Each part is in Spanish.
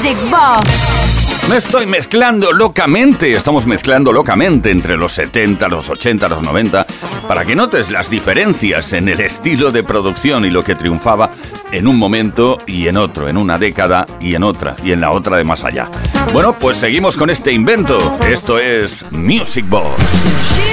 Music Box. Me estoy mezclando locamente, estamos mezclando locamente entre los 70, los 80, los 90, para que notes las diferencias en el estilo de producción y lo que triunfaba en un momento y en otro, en una década y en otra, y en la otra de más allá. Bueno, pues seguimos con este invento. Esto es Music Box.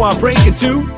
I break breaking two?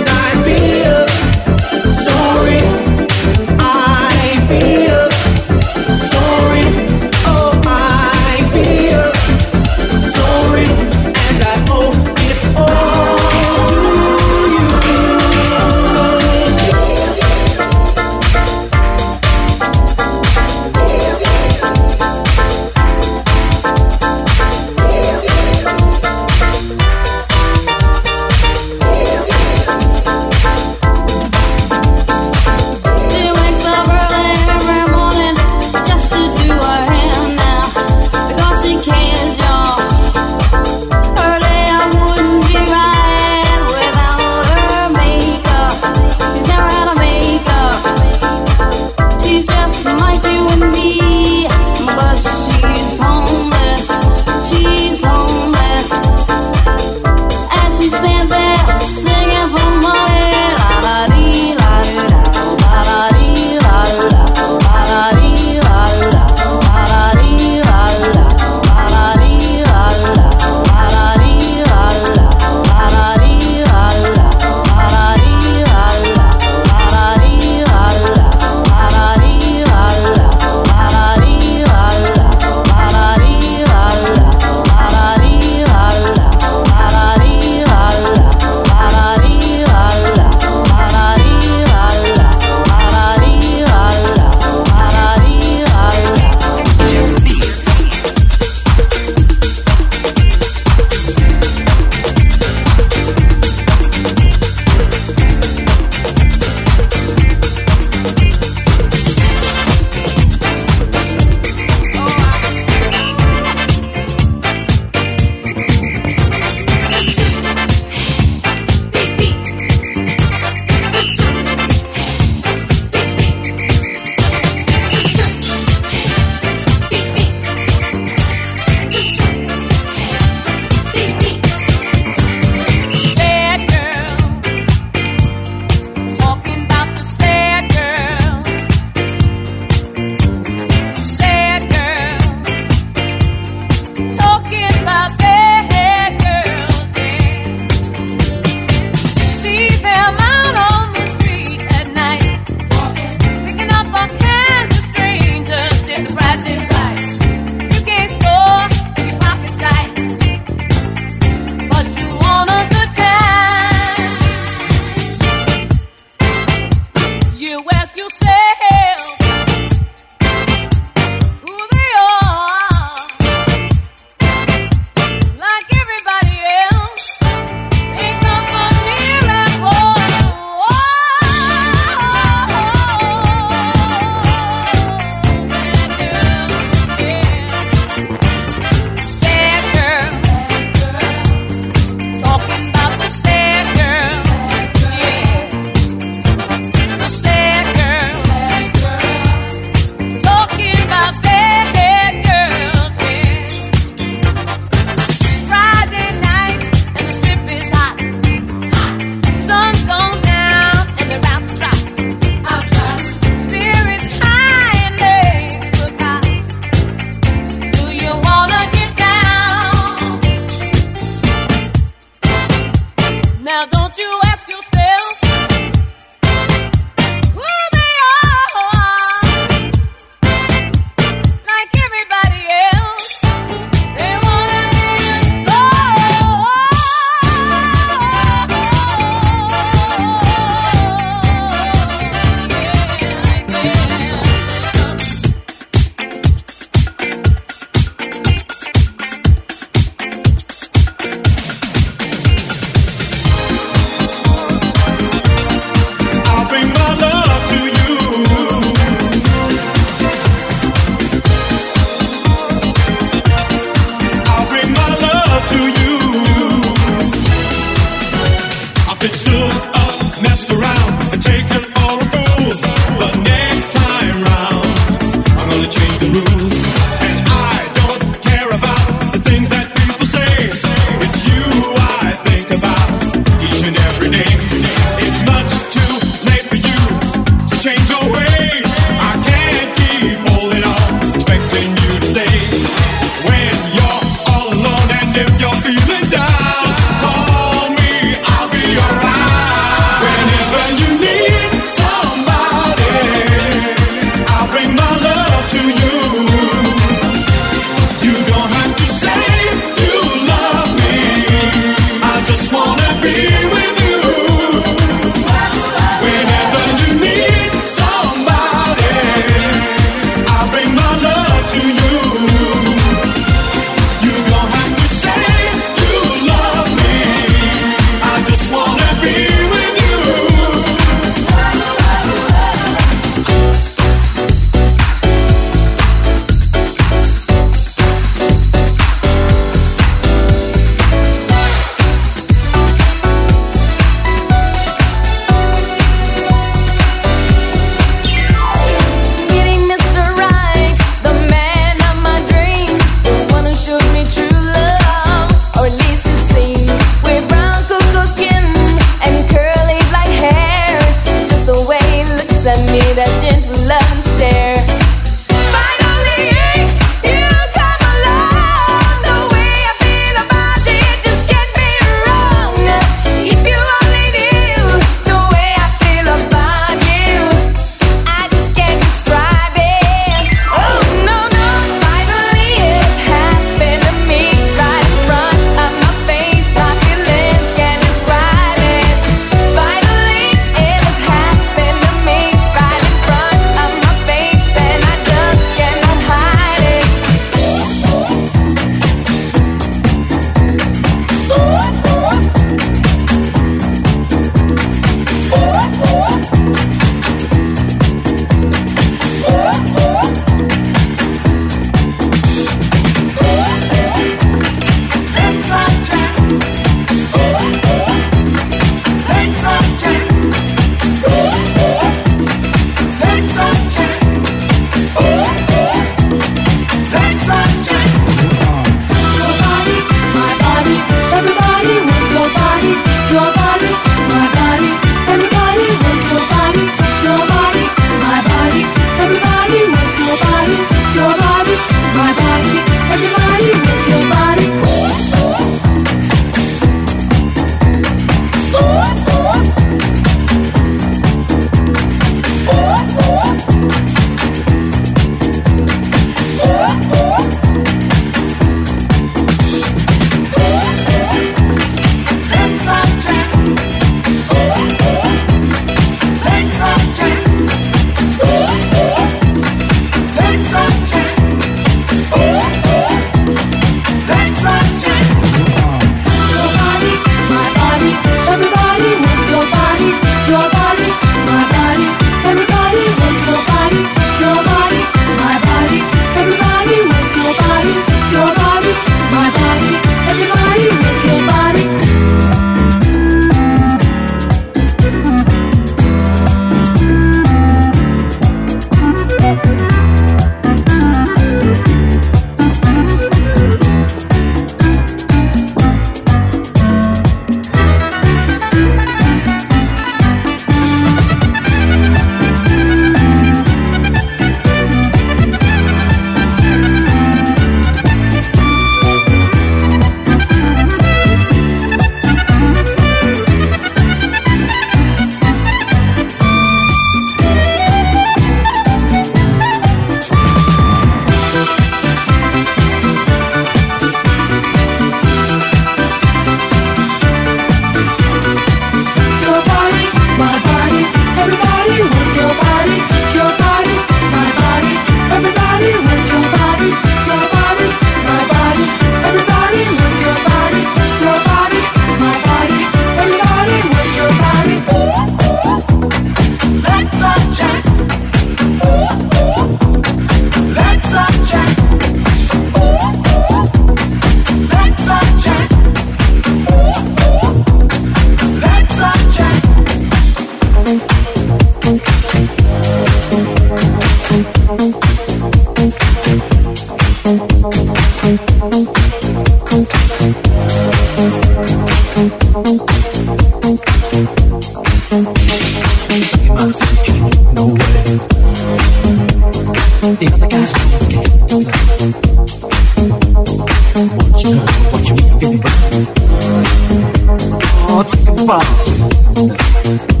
over.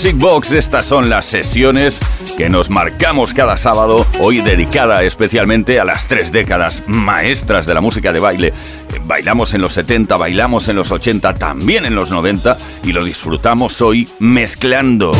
Music Box. Estas son las sesiones que nos marcamos cada sábado, hoy dedicada especialmente a las tres décadas maestras de la música de baile. Bailamos en los 70, bailamos en los 80, también en los 90 y lo disfrutamos hoy mezclando.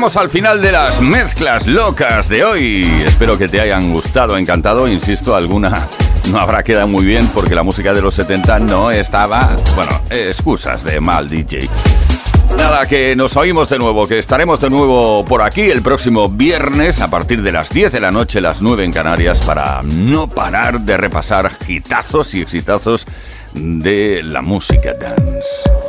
al final de las mezclas locas de hoy. Espero que te hayan gustado, encantado. Insisto, alguna no habrá quedado muy bien porque la música de los 70 no estaba, bueno, excusas de mal DJ. Nada, que nos oímos de nuevo, que estaremos de nuevo por aquí el próximo viernes a partir de las 10 de la noche, las 9 en Canarias, para no parar de repasar hitazos y exitazos de la música dance.